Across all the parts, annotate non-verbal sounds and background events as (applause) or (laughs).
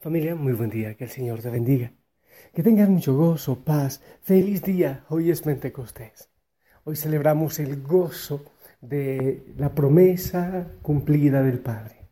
Familia, muy buen día, que el Señor te bendiga. Que tengas mucho gozo, paz, feliz día. Hoy es Pentecostés. Hoy celebramos el gozo de la promesa cumplida del Padre.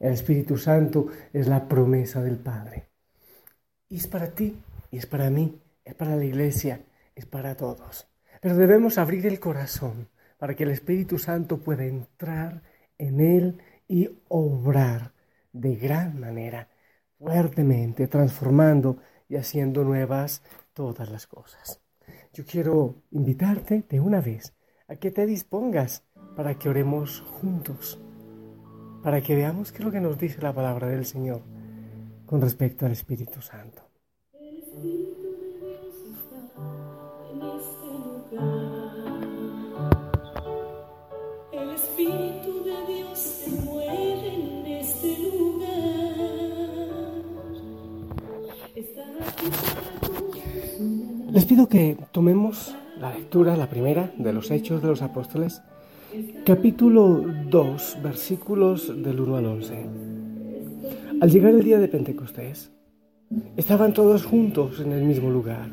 El Espíritu Santo es la promesa del Padre. Y es para ti, y es para mí, es para la iglesia, es para todos. Pero debemos abrir el corazón para que el Espíritu Santo pueda entrar en él y obrar de gran manera fuertemente, transformando y haciendo nuevas todas las cosas. Yo quiero invitarte de una vez a que te dispongas para que oremos juntos, para que veamos qué es lo que nos dice la palabra del Señor con respecto al Espíritu Santo. Les pido que tomemos la lectura, la primera, de los Hechos de los Apóstoles, capítulo 2, versículos del 1 al 11. Al llegar el día de Pentecostés, estaban todos juntos en el mismo lugar.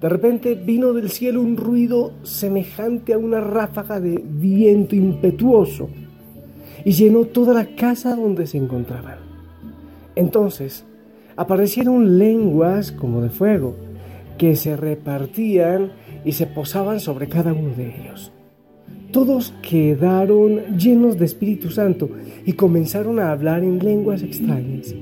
De repente vino del cielo un ruido semejante a una ráfaga de viento impetuoso y llenó toda la casa donde se encontraban. Entonces aparecieron lenguas como de fuego que se repartían y se posaban sobre cada uno de ellos. Todos quedaron llenos de Espíritu Santo y comenzaron a hablar en lenguas extrañas,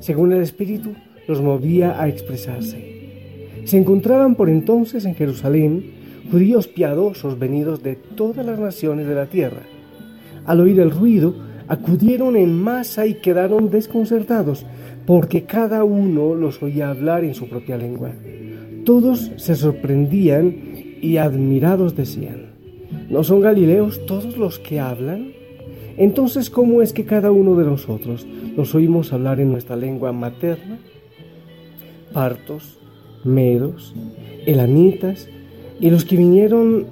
según el Espíritu los movía a expresarse. Se encontraban por entonces en Jerusalén judíos piadosos venidos de todas las naciones de la tierra. Al oír el ruido, acudieron en masa y quedaron desconcertados, porque cada uno los oía hablar en su propia lengua. Todos se sorprendían y admirados decían, ¿no son galileos todos los que hablan? Entonces, ¿cómo es que cada uno de nosotros los oímos hablar en nuestra lengua materna? Partos, medos, elamitas y los que vinieron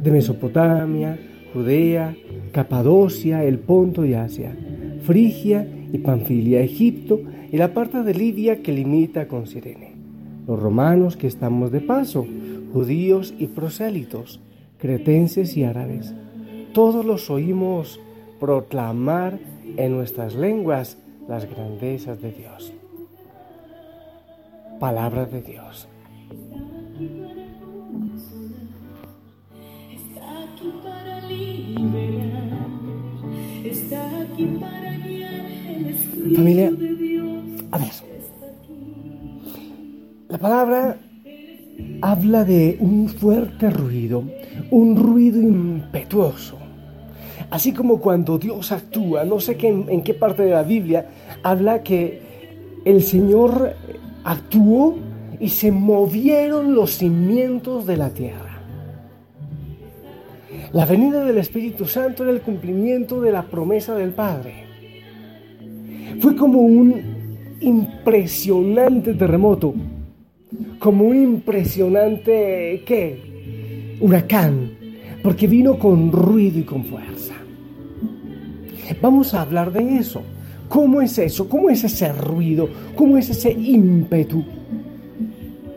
de Mesopotamia, Judea, Capadocia, el Ponto y Asia, Frigia y Panfilia, Egipto y la parte de Libia que limita con Sirene los romanos que estamos de paso, judíos y prosélitos, cretenses y árabes. Todos los oímos proclamar en nuestras lenguas las grandezas de Dios. Palabra de Dios. Está aquí para liberar, está aquí para guiar Familia, a ver. La palabra habla de un fuerte ruido, un ruido impetuoso. Así como cuando Dios actúa, no sé qué, en qué parte de la Biblia habla que el Señor actuó y se movieron los cimientos de la tierra. La venida del Espíritu Santo era el cumplimiento de la promesa del Padre. Fue como un impresionante terremoto como un impresionante, ¿qué? Huracán, porque vino con ruido y con fuerza. Vamos a hablar de eso. ¿Cómo es eso? ¿Cómo es ese ruido? ¿Cómo es ese ímpetu?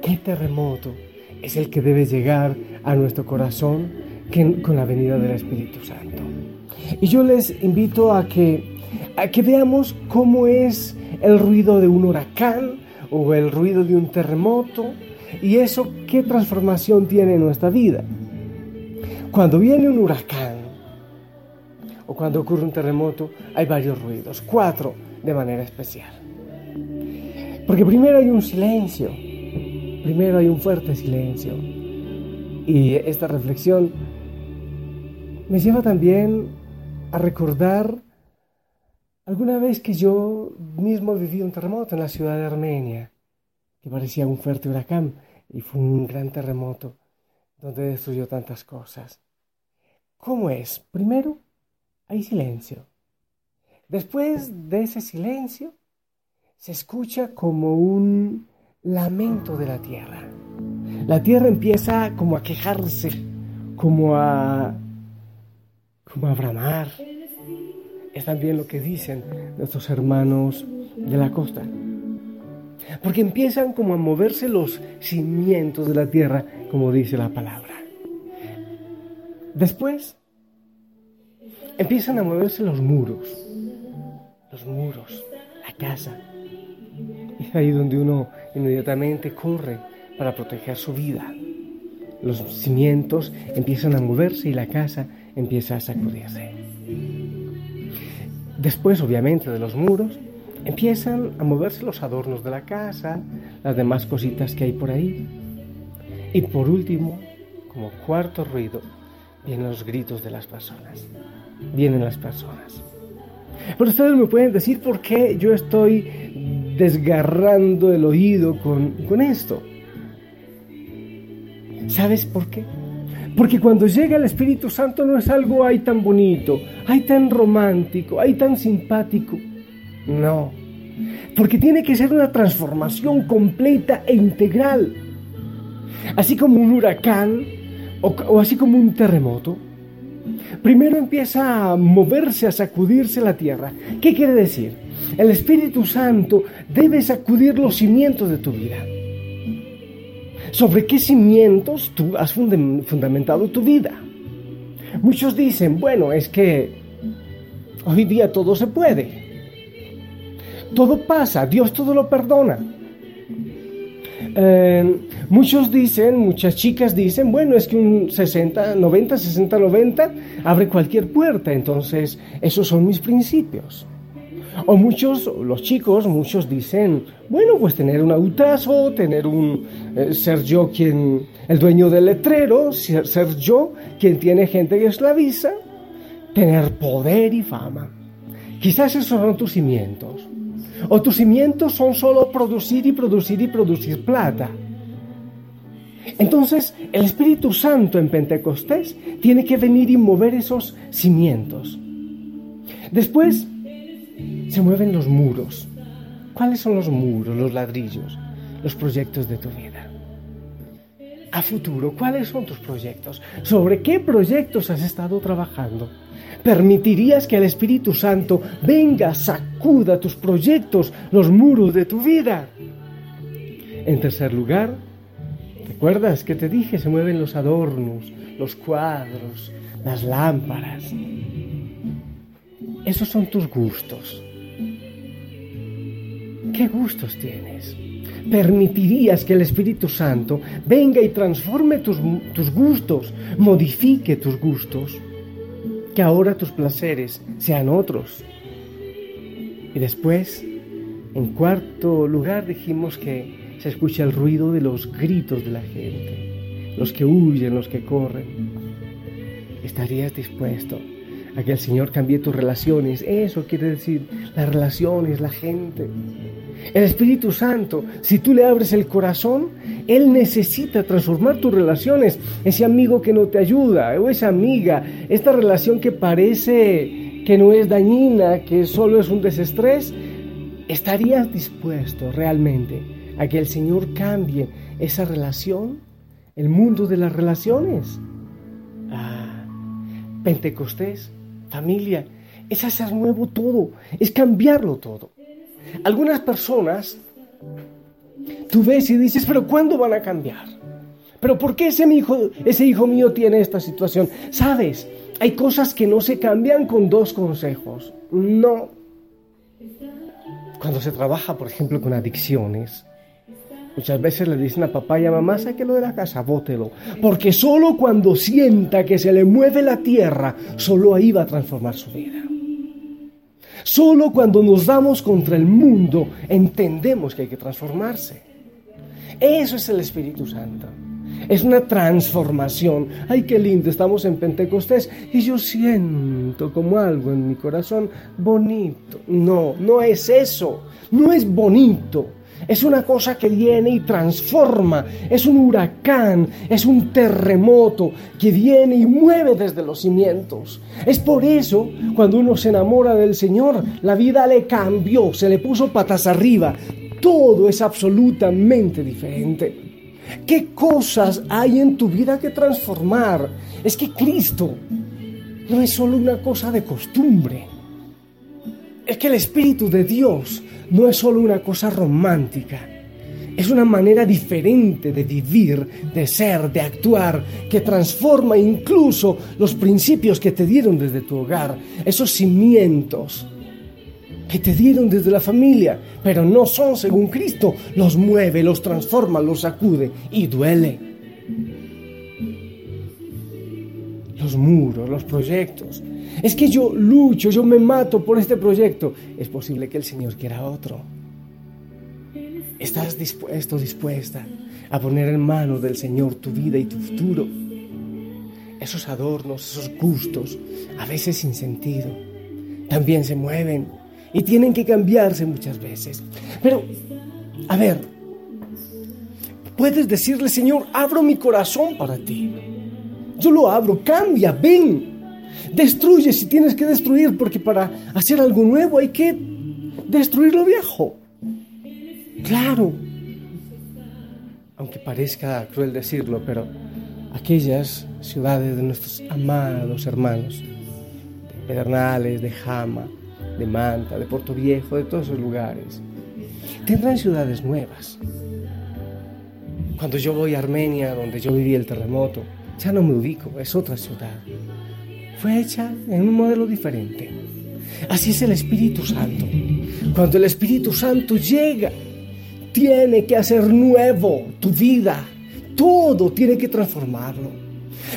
¿Qué terremoto es el que debe llegar a nuestro corazón con la venida del Espíritu Santo? Y yo les invito a que, a que veamos cómo es el ruido de un huracán, o el ruido de un terremoto. ¿Y eso qué transformación tiene en nuestra vida? Cuando viene un huracán o cuando ocurre un terremoto, hay varios ruidos, cuatro de manera especial. Porque primero hay un silencio, primero hay un fuerte silencio. Y esta reflexión me lleva también a recordar Alguna vez que yo mismo viví un terremoto en la ciudad de Armenia, que parecía un fuerte huracán, y fue un gran terremoto donde destruyó tantas cosas. ¿Cómo es? Primero, hay silencio. Después de ese silencio, se escucha como un lamento de la tierra. La tierra empieza como a quejarse, como a, como a bramar. Es también lo que dicen nuestros hermanos de la costa. Porque empiezan como a moverse los cimientos de la tierra, como dice la palabra. Después empiezan a moverse los muros, los muros, la casa. Y ahí donde uno inmediatamente corre para proteger su vida. Los cimientos empiezan a moverse y la casa empieza a sacudirse. Después, obviamente, de los muros, empiezan a moverse los adornos de la casa, las demás cositas que hay por ahí. Y por último, como cuarto ruido, vienen los gritos de las personas. Vienen las personas. Pero ustedes me pueden decir por qué yo estoy desgarrando el oído con, con esto. ¿Sabes por qué? Porque cuando llega el Espíritu Santo no es algo ahí tan bonito, hay tan romántico, hay tan simpático. No. Porque tiene que ser una transformación completa e integral. Así como un huracán o, o así como un terremoto. Primero empieza a moverse, a sacudirse la tierra. ¿Qué quiere decir? El Espíritu Santo debe sacudir los cimientos de tu vida. ¿Sobre qué cimientos tú has fundamentado tu vida? Muchos dicen, bueno, es que hoy día todo se puede. Todo pasa, Dios todo lo perdona. Eh, muchos dicen, muchas chicas dicen, bueno, es que un 60, 90, 60, 90 abre cualquier puerta, entonces esos son mis principios. O muchos, los chicos, muchos dicen, bueno, pues tener un autazo, tener un, eh, ser yo quien, el dueño del letrero, ser, ser yo quien tiene gente que esclaviza, tener poder y fama. Quizás esos son tus cimientos. O tus cimientos son solo producir y producir y producir plata. Entonces, el Espíritu Santo en Pentecostés tiene que venir y mover esos cimientos. Después, se mueven los muros. ¿Cuáles son los muros, los ladrillos, los proyectos de tu vida? A futuro, ¿cuáles son tus proyectos? ¿Sobre qué proyectos has estado trabajando? ¿Permitirías que el Espíritu Santo venga, sacuda tus proyectos, los muros de tu vida? En tercer lugar, ¿recuerdas que te dije? Se mueven los adornos, los cuadros, las lámparas. Esos son tus gustos. ¿Qué gustos tienes? ¿Permitirías que el Espíritu Santo venga y transforme tus, tus gustos, modifique tus gustos? Que ahora tus placeres sean otros. Y después, en cuarto lugar, dijimos que se escucha el ruido de los gritos de la gente, los que huyen, los que corren. ¿Estarías dispuesto a que el Señor cambie tus relaciones? Eso quiere decir las relaciones, la gente. El Espíritu Santo, si tú le abres el corazón, Él necesita transformar tus relaciones. Ese amigo que no te ayuda o esa amiga, esta relación que parece que no es dañina, que solo es un desestrés, ¿estarías dispuesto realmente a que el Señor cambie esa relación? El mundo de las relaciones. Ah, Pentecostés, familia, es hacer nuevo todo, es cambiarlo todo. Algunas personas, tú ves y dices, pero ¿cuándo van a cambiar? ¿Pero por qué ese hijo, ese hijo mío tiene esta situación? Sabes, hay cosas que no se cambian con dos consejos. No. Cuando se trabaja, por ejemplo, con adicciones, Muchas veces le dicen a papá y a mamá, lo de la casa, bótelo. Porque solo cuando sienta que se le mueve la tierra, solo ahí va a transformar su vida. Solo cuando nos damos contra el mundo entendemos que hay que transformarse. Eso es el Espíritu Santo. Es una transformación. Ay, qué lindo, estamos en Pentecostés y yo siento como algo en mi corazón bonito. No, no es eso. No es bonito. Es una cosa que viene y transforma, es un huracán, es un terremoto que viene y mueve desde los cimientos. Es por eso, cuando uno se enamora del Señor, la vida le cambió, se le puso patas arriba. Todo es absolutamente diferente. ¿Qué cosas hay en tu vida que transformar? Es que Cristo no es solo una cosa de costumbre. Es que el Espíritu de Dios no es solo una cosa romántica. Es una manera diferente de vivir, de ser, de actuar, que transforma incluso los principios que te dieron desde tu hogar, esos cimientos que te dieron desde la familia, pero no son según Cristo, los mueve, los transforma, los sacude y duele. Los muros, los proyectos, es que yo lucho, yo me mato por este proyecto. Es posible que el Señor quiera otro. ¿Estás dispuesto, dispuesta a poner en manos del Señor tu vida y tu futuro? Esos adornos, esos gustos, a veces sin sentido, también se mueven y tienen que cambiarse muchas veces. Pero, a ver, puedes decirle, Señor, abro mi corazón para ti. Yo lo abro, cambia, ven, Destruye si tienes que destruir, porque para hacer algo nuevo hay que destruir lo viejo. Claro. Aunque parezca cruel decirlo, pero aquellas ciudades de nuestros amados hermanos, de Pedernales, de Jama, de Manta, de Puerto Viejo, de todos esos lugares, tendrán ciudades nuevas. Cuando yo voy a Armenia, donde yo viví el terremoto, ya no me ubico, es otra ciudad fue hecha en un modelo diferente. Así es el Espíritu Santo. Cuando el Espíritu Santo llega, tiene que hacer nuevo tu vida. Todo tiene que transformarlo.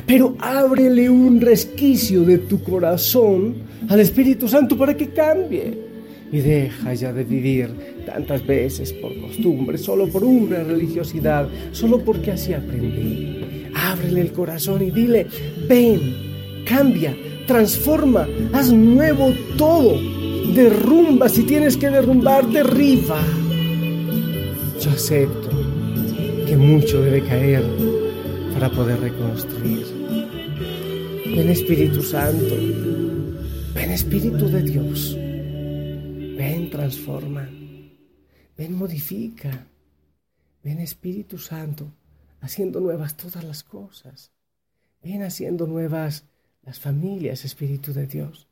Pero ábrele un resquicio de tu corazón al Espíritu Santo para que cambie. Y deja ya de vivir tantas veces por costumbre, solo por una religiosidad, solo porque así aprendí. Ábrele el corazón y dile, ven, cambia, transforma, haz nuevo todo. Derrumba si tienes que derrumbar, derriba. Yo acepto que mucho debe caer para poder reconstruir. Ven Espíritu Santo, ven Espíritu de Dios, ven transforma, ven modifica, ven Espíritu Santo haciendo nuevas todas las cosas, ven haciendo nuevas las familias, Espíritu de Dios.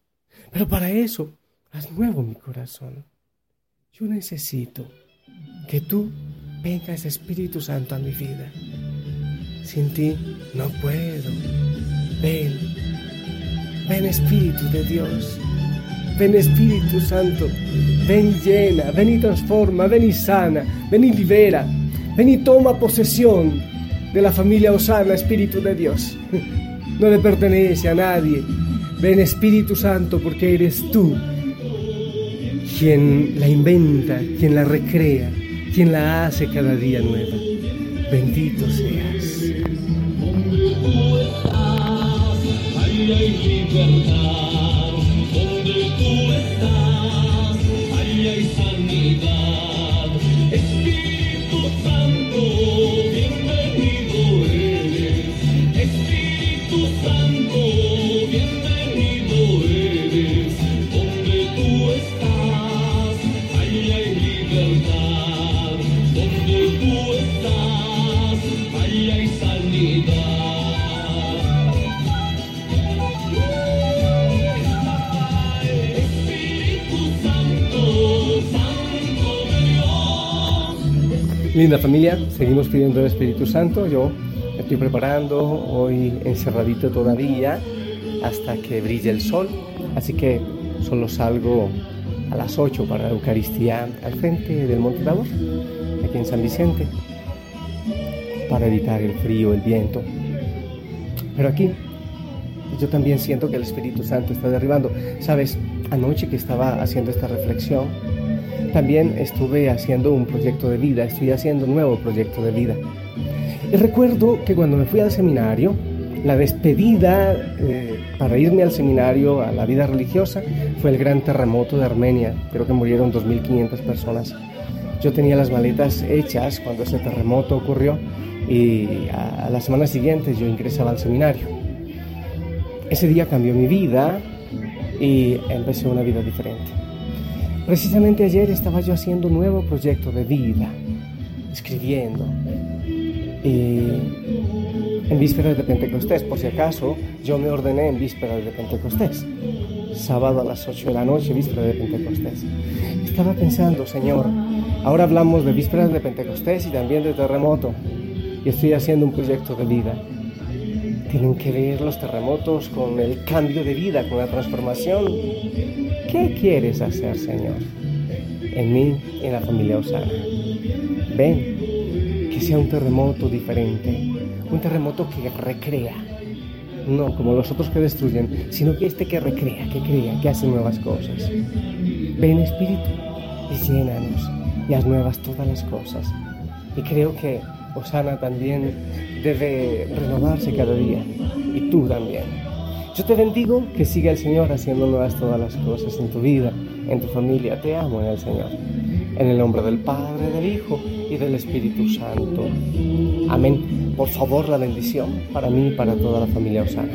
Pero para eso, haz nuevo mi corazón. Yo necesito que tú vengas, Espíritu Santo, a mi vida. Sin ti no puedo. Ven, ven Espíritu de Dios. Ven Espíritu Santo, ven llena, ven y transforma, ven y sana, ven y libera, ven y toma posesión de la familia Osana, Espíritu de Dios. (laughs) no le pertenece a nadie. Ven Espíritu Santo porque eres tú quien la inventa, quien la recrea, quien la hace cada día nueva. Bendito seas. Linda familia, seguimos pidiendo el Espíritu Santo. Yo me estoy preparando hoy encerradito todavía hasta que brille el sol. Así que solo salgo a las 8 para la Eucaristía al frente del Monte Tabor, aquí en San Vicente, para evitar el frío, el viento. Pero aquí yo también siento que el Espíritu Santo está derribando. Sabes, anoche que estaba haciendo esta reflexión, también estuve haciendo un proyecto de vida, estoy haciendo un nuevo proyecto de vida. Y recuerdo que cuando me fui al seminario, la despedida eh, para irme al seminario, a la vida religiosa, fue el gran terremoto de Armenia. Creo que murieron 2.500 personas. Yo tenía las maletas hechas cuando ese terremoto ocurrió y a, a la semana siguiente yo ingresaba al seminario. Ese día cambió mi vida y empecé una vida diferente. Precisamente ayer estaba yo haciendo un nuevo proyecto de vida, escribiendo. Y en vísperas de Pentecostés, por si acaso, yo me ordené en vísperas de Pentecostés. Sábado a las 8 de la noche, víspera de Pentecostés. Estaba pensando, Señor, ahora hablamos de vísperas de Pentecostés y también de terremoto. Y estoy haciendo un proyecto de vida. Tienen que ver los terremotos con el cambio de vida, con la transformación. ¿Qué quieres hacer, Señor? En mí en la familia Osana. Ven, que sea un terremoto diferente, un terremoto que recrea, no como los otros que destruyen, sino que este que recrea, que crea, que hace nuevas cosas. Ven Espíritu y llénanos y haz nuevas todas las cosas. Y creo que Osana también debe renovarse cada día y tú también. Yo te bendigo que siga el Señor haciendo nuevas todas las cosas en tu vida, en tu familia. Te amo en el Señor. En el nombre del Padre, del Hijo y del Espíritu Santo. Amén. Por favor, la bendición para mí y para toda la familia Osana.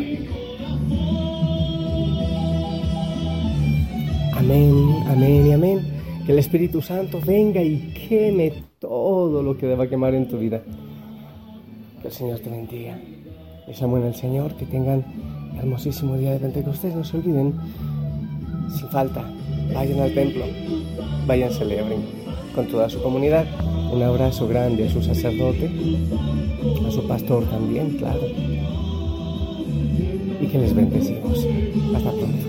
Amén, amén y amén. Que el Espíritu Santo venga y queme todo lo que deba quemar en tu vida. Que el Señor te bendiga. Les amo en el Señor, que tengan hermosísimo día de Pentecostés. No se olviden, sin falta, vayan al templo, vayan, celebren con toda su comunidad. Un abrazo grande a su sacerdote, a su pastor también, claro. Y que les bendecimos. Hasta pronto.